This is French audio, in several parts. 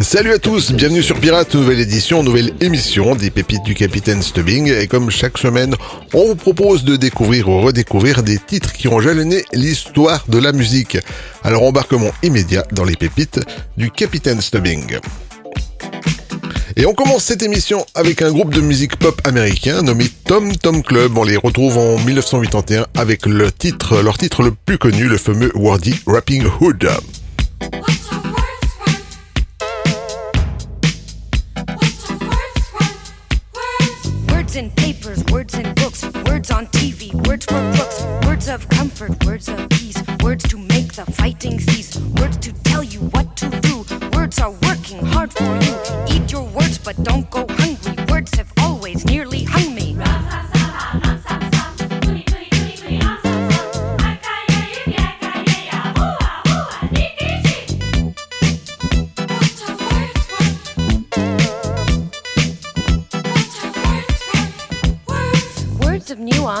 Salut à tous, bienvenue sur Pirate, nouvelle édition, nouvelle émission des pépites du Capitaine Stubbing. Et comme chaque semaine, on vous propose de découvrir ou redécouvrir des titres qui ont jalonné l'histoire de la musique. Alors embarquement immédiat dans les pépites du Capitaine Stubbing. Et on commence cette émission avec un groupe de musique pop américain nommé Tom Tom Club. On les retrouve en 1981 avec leur titre le plus connu, le fameux Wordy Rapping Hood. Words in papers, words in books, words on TV, words for crooks, words of comfort, words of peace, words to make the fighting cease, words to tell you what to do. Words are working hard for you. Eat your words, but don't go hungry. Words have always nearly hung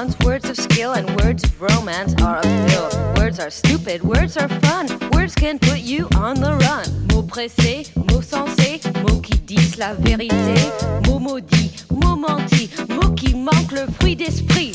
me. Words of skill, and words of romance are a pill. Words are stupid, words are fun. Words can put you on the run. Mots pressés, mots sensés, mots qui disent la vérité. Mots maudits, mots mentis, mots qui manquent le fruit d'esprit.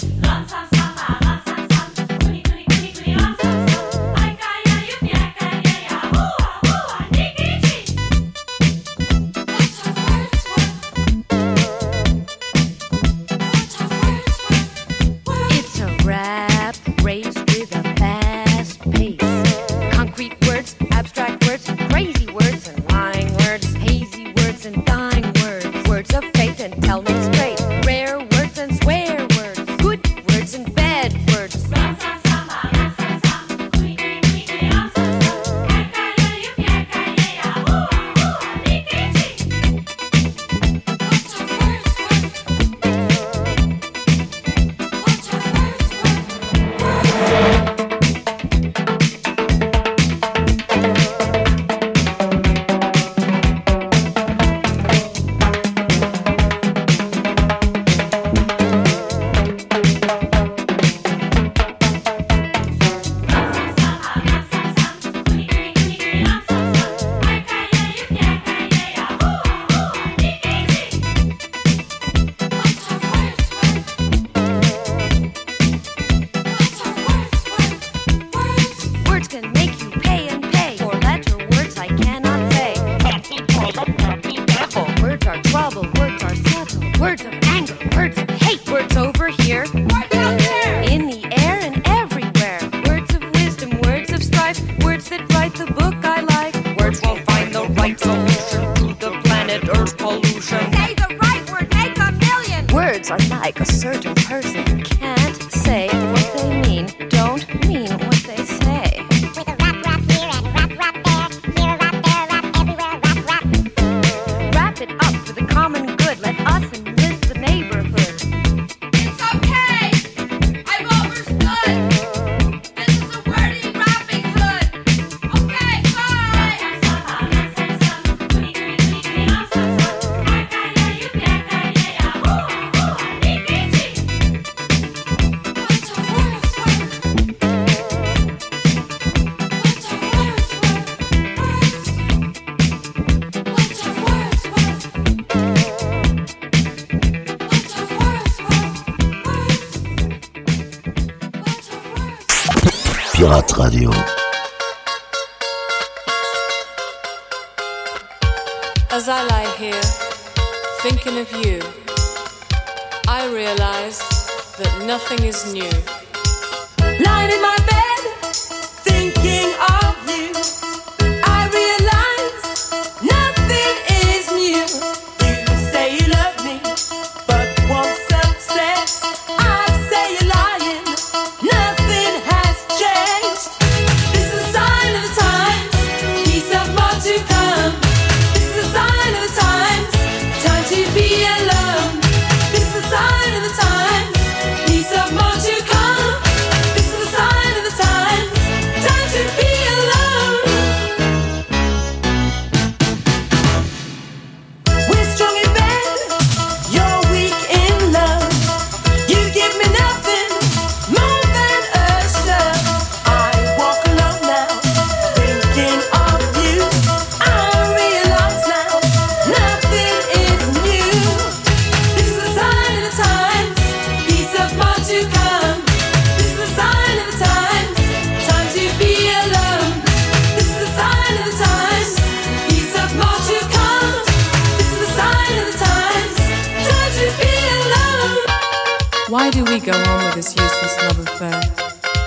Why do we go on with this useless love affair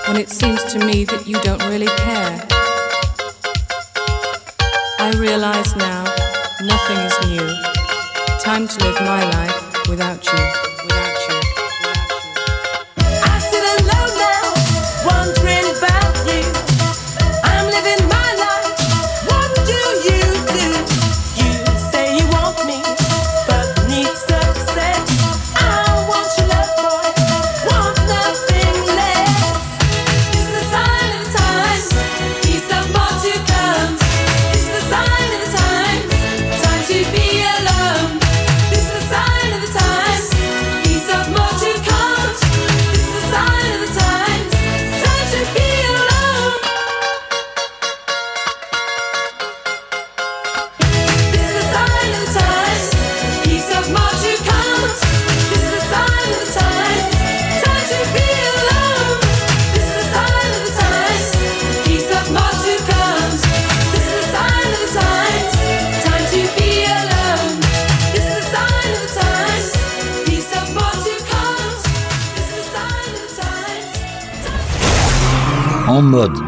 when it seems to me that you don't really care? I realize now nothing is new. Time to live my life without you.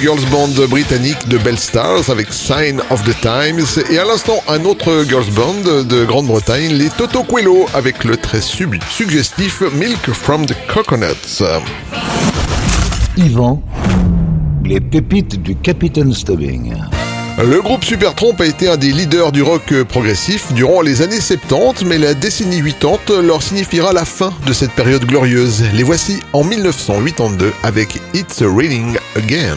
girls band britannique de Bell Stars avec Sign of the Times. Et à l'instant, un autre girls band de Grande-Bretagne, les Toto Quello, avec le très sub suggestif Milk from the Coconuts. Yvan, les pépites du Capitaine Stubbing. Le groupe Supertramp a été un des leaders du rock progressif durant les années 70, mais la décennie 80 leur signifiera la fin de cette période glorieuse. Les voici en 1982 avec It's Raining Again.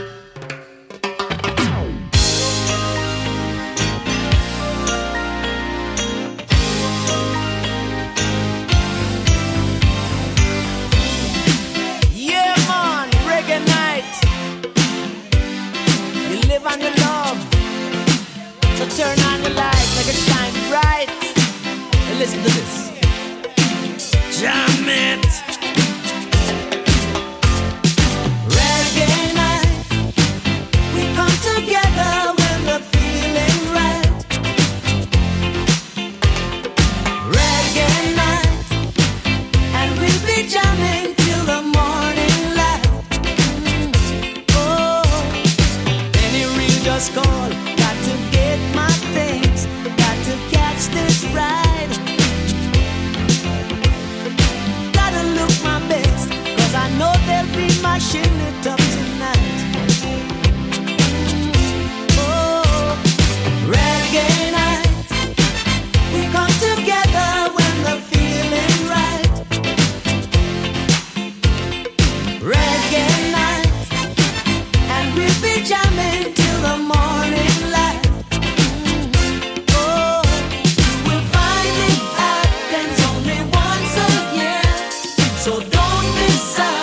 this side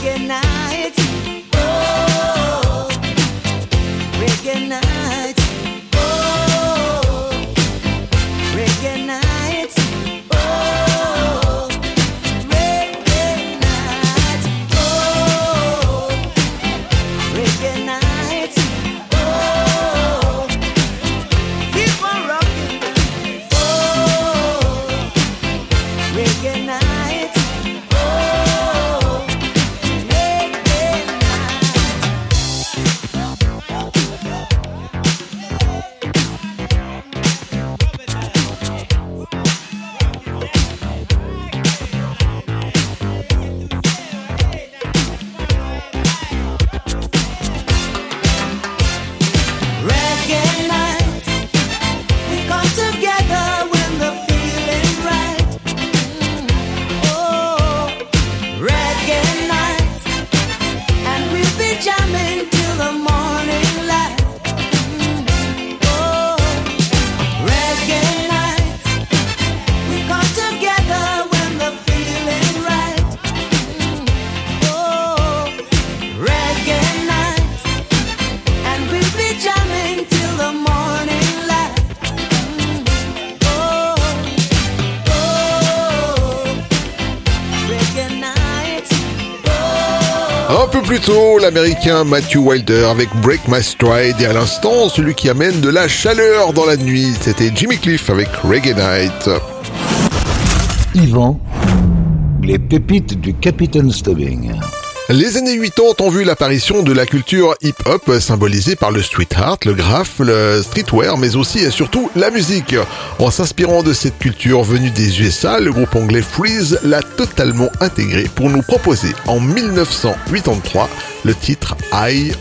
again now. Matthew Wilder avec Break My Stride et à l'instant, celui qui amène de la chaleur dans la nuit, c'était Jimmy Cliff avec Reggae Night. Yvan, les pépites du Capitaine Stubbing. Les années 80 ont vu l'apparition de la culture hip-hop symbolisée par le street art, le graphe, le streetwear, mais aussi et surtout la musique. En s'inspirant de cette culture venue des USA, le groupe anglais Freeze l'a totalement intégrée pour nous proposer en 1983 le titre I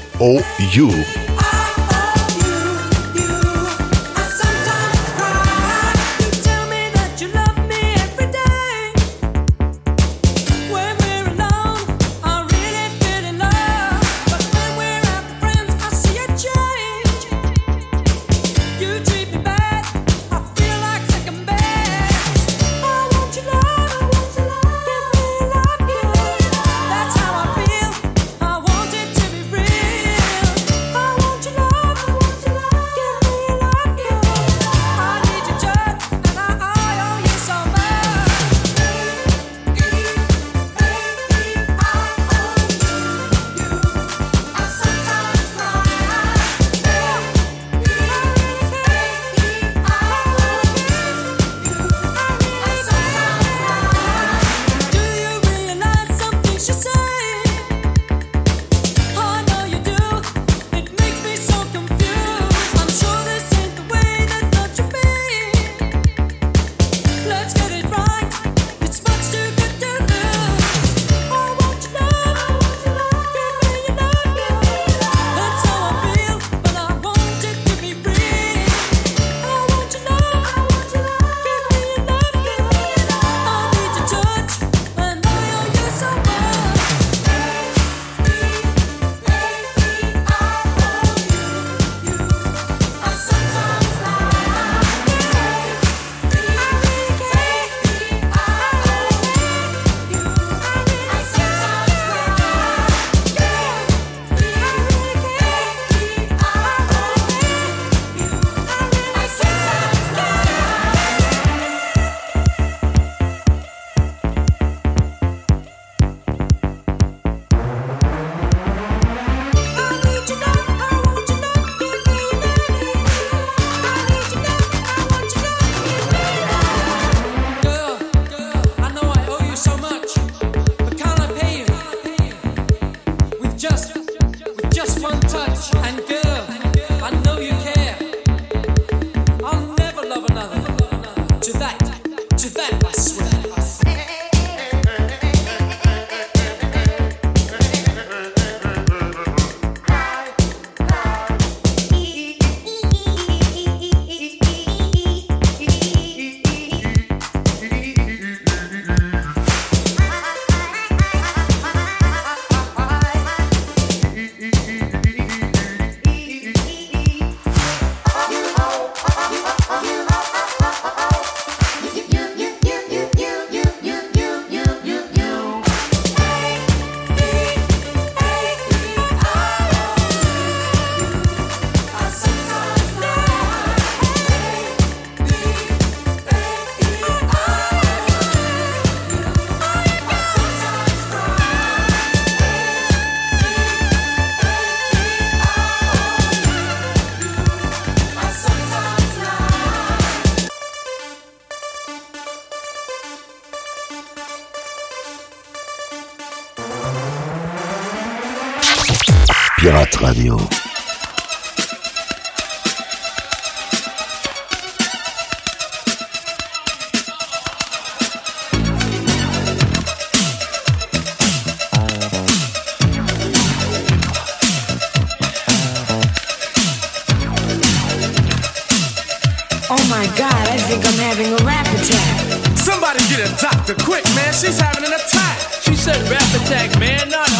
quick, man. She's having an attack. She said rap attack, man, not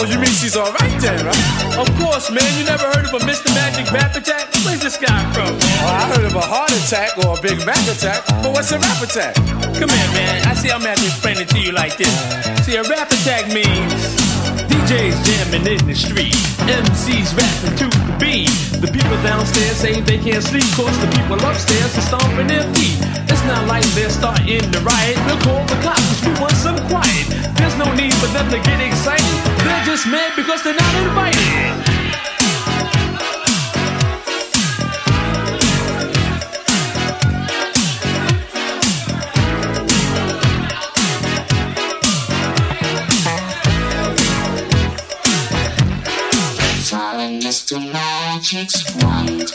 Oh, you mean she's all right then, right? Of course, man. You never heard of a Mr. Magic rap attack? Where's this guy from? Oh, I heard of a heart attack or a Big Mac attack, but what's a rap attack? Come here, man. I see I'm have to explain it to you like this. See, a rap attack means DJs jamming in the street, MCs rapping to the beat. The people downstairs say they can't sleep cause the people upstairs are stomping their feet. It's not like they're starting to riot. We'll call the cops we want some quiet. There's no need for them to get excited. They're just mad because they're not invited. Mr. Magic's wand.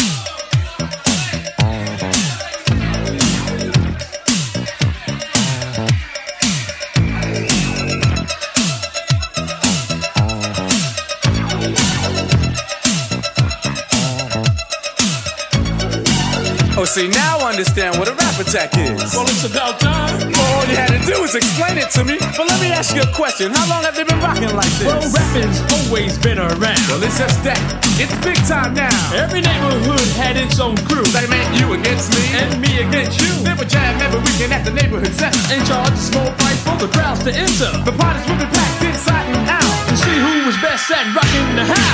Oh, see, now I understand what a rap attack is. Well, it's about time. You had to do was explain it to me. But let me ask you a question. How long have they been rocking like this? Well, rapping's always been around. Well, it's just that. It's big time now. Every neighborhood had its own crew. That meant you against me. And me against you. Then we jam every weekend at the neighborhood center. In charge a small price for the crowds to enter. The parties will be packed inside and out. To see who was best at rocking the house.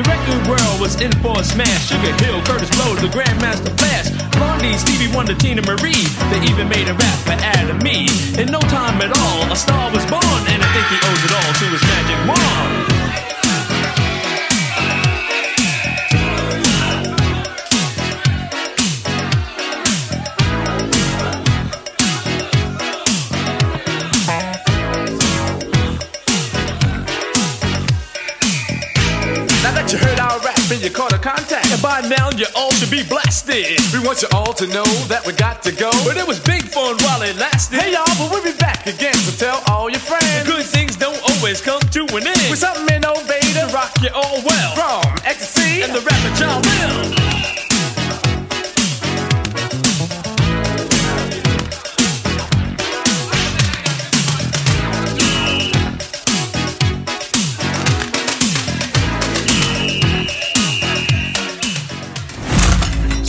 The record world was in for a smash. Sugar Hill, Curtis Blow, the Grandmaster Flash, Blondie, Stevie Wonder, Tina Marie. They even made a rap for Adam Me. In no time at all, a star was born, and I think he owes it all to his magic wand. You caught a contact, and by now you all should be blasted. We want you all to know that we got to go. But it was big fun while it lasted. Hey y'all, but we'll be back again, so tell all your friends. Good things don't always come to an end. With something innovative rock you all well. From ecstasy and the rapper John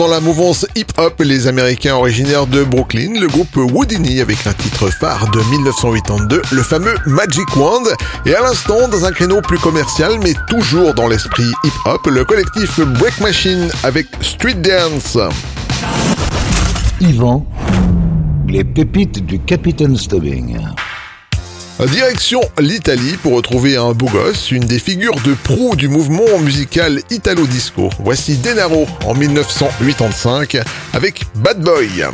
dans la mouvance hip-hop, les Américains originaires de Brooklyn, le groupe Houdini avec un titre phare de 1982, le fameux Magic Wand, et à l'instant dans un créneau plus commercial mais toujours dans l'esprit hip-hop, le collectif Break Machine avec Street Dance. Yvan, les pépites du Capitaine Stubbing. Direction l'Italie pour retrouver un beau gosse, une des figures de proue du mouvement musical italo-disco. Voici Denaro en 1985 avec Bad Boy.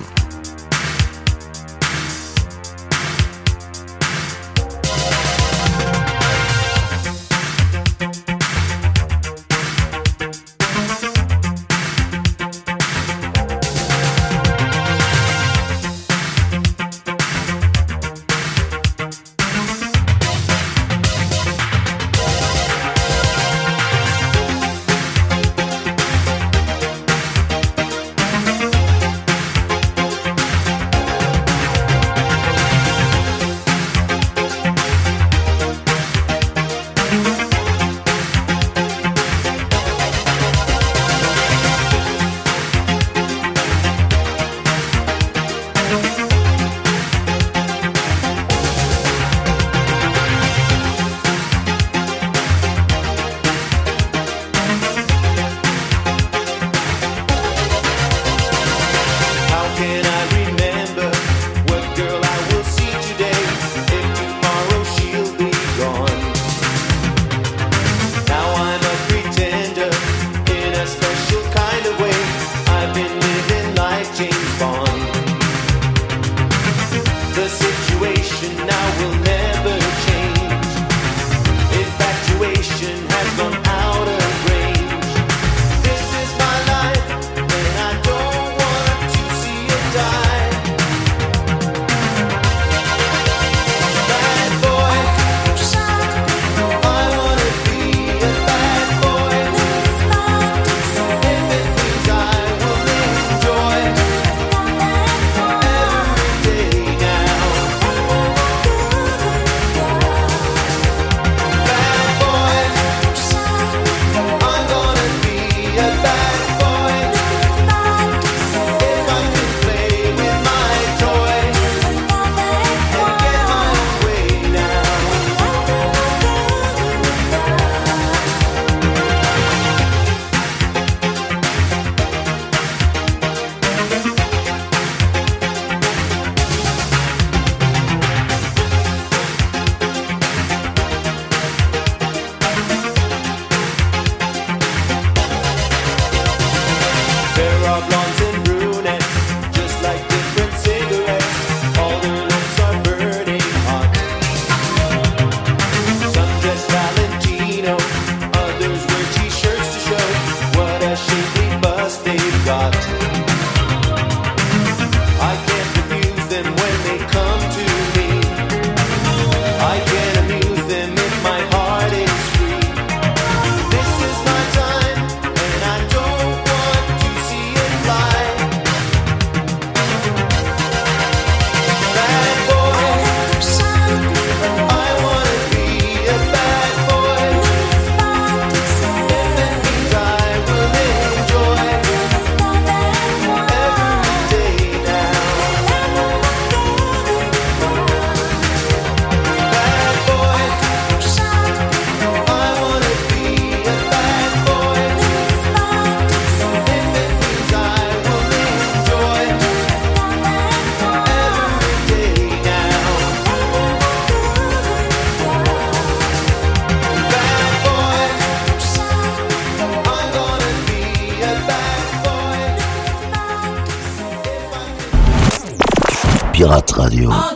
Radio.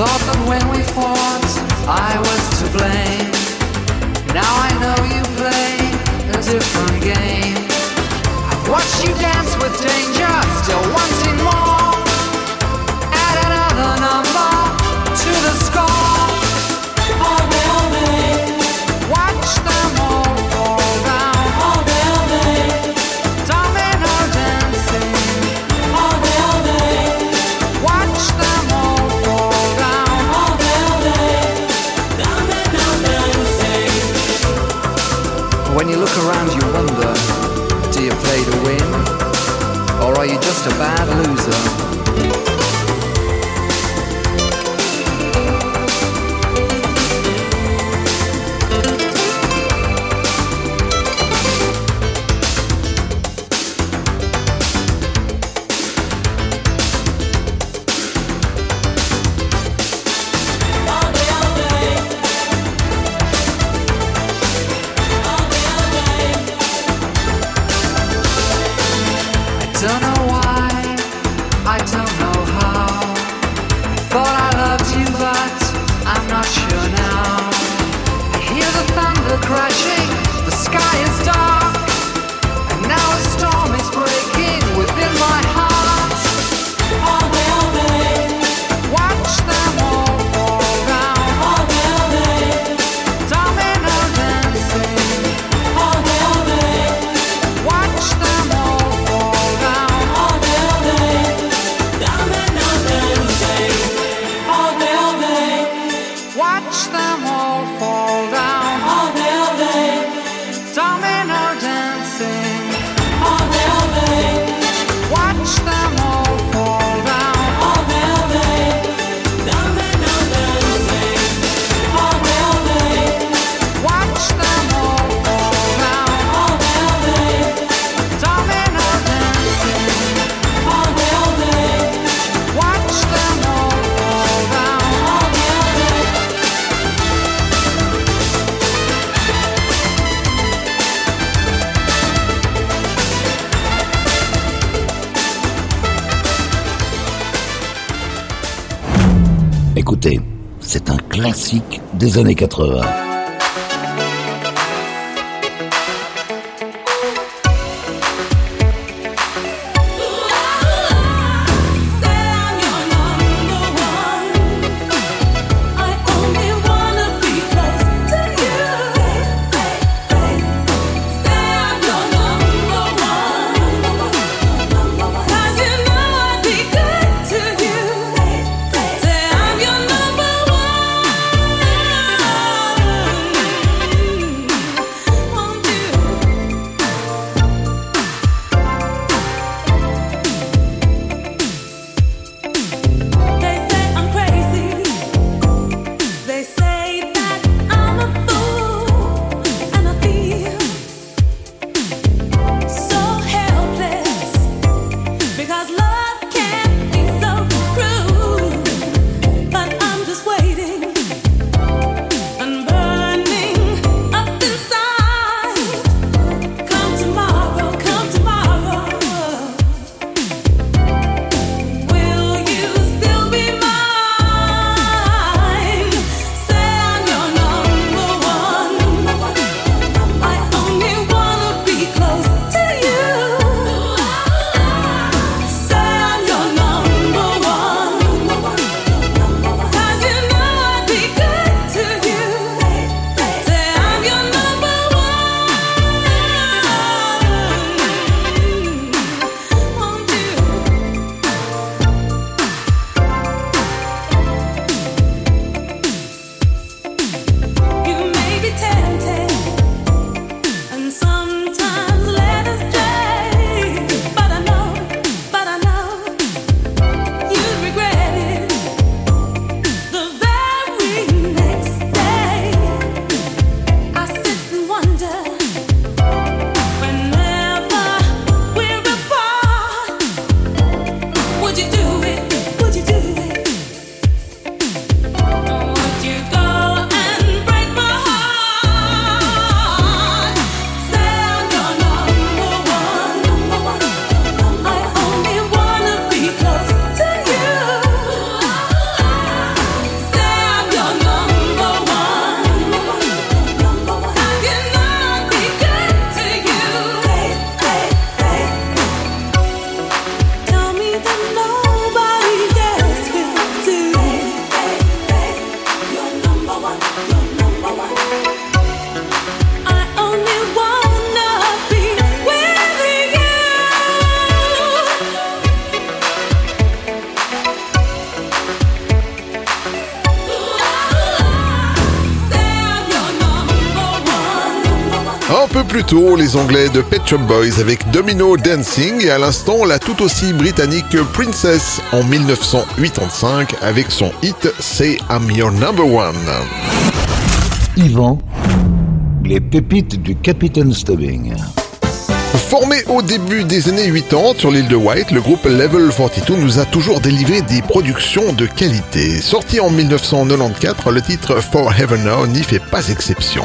Thought that when we fought, I was to blame. Now I know you play a different game. I've watched you dance with danger, still wanting more. Add another number to the score. classiques des années 80. Un peu plus tôt, les Anglais de Pet Shop Boys avec Domino Dancing et à l'instant la tout aussi britannique Princess en 1985 avec son hit Say I'm Your Number One. Yvan, les pépites du Capitaine Stubbing. Formé au début des années 80 sur l'île de White, le groupe Level 42 nous a toujours délivré des productions de qualité. Sorti en 1994, le titre For Heaven Now n'y fait pas exception.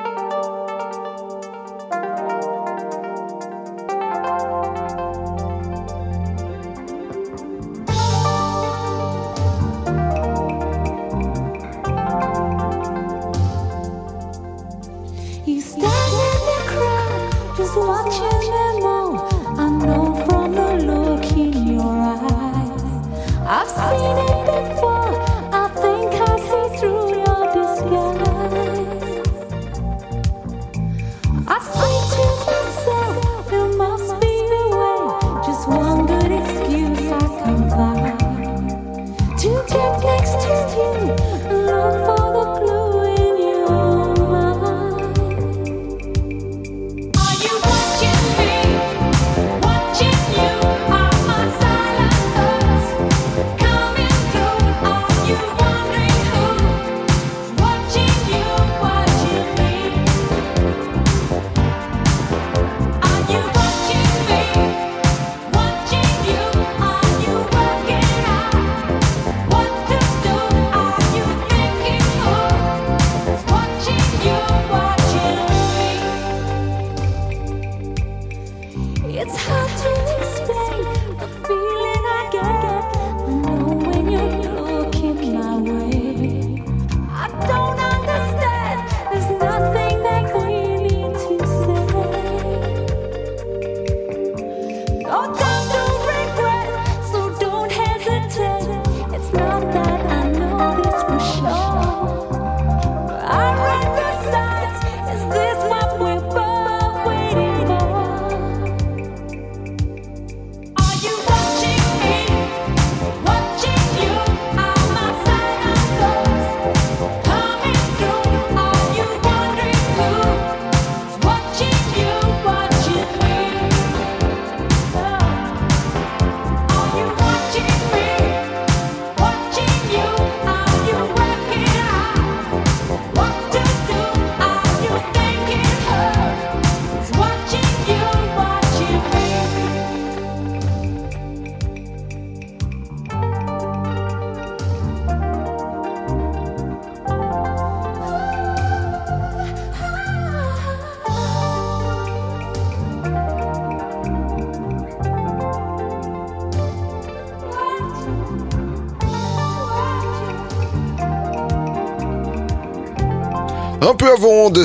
I've seen it.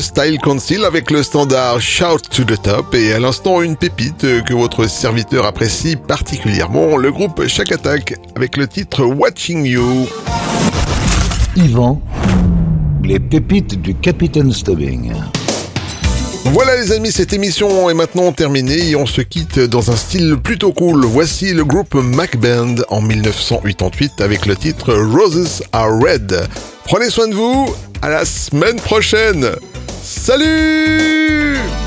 Style Council avec le standard Shout to the Top et à l'instant une pépite que votre serviteur apprécie particulièrement, le groupe Chaque Attack avec le titre Watching You. Yvan, les pépites du Capitaine Stubbing. Voilà les amis, cette émission est maintenant terminée et on se quitte dans un style plutôt cool. Voici le groupe Mac Band en 1988 avec le titre Roses are Red. Prenez soin de vous, à la semaine prochaine Salut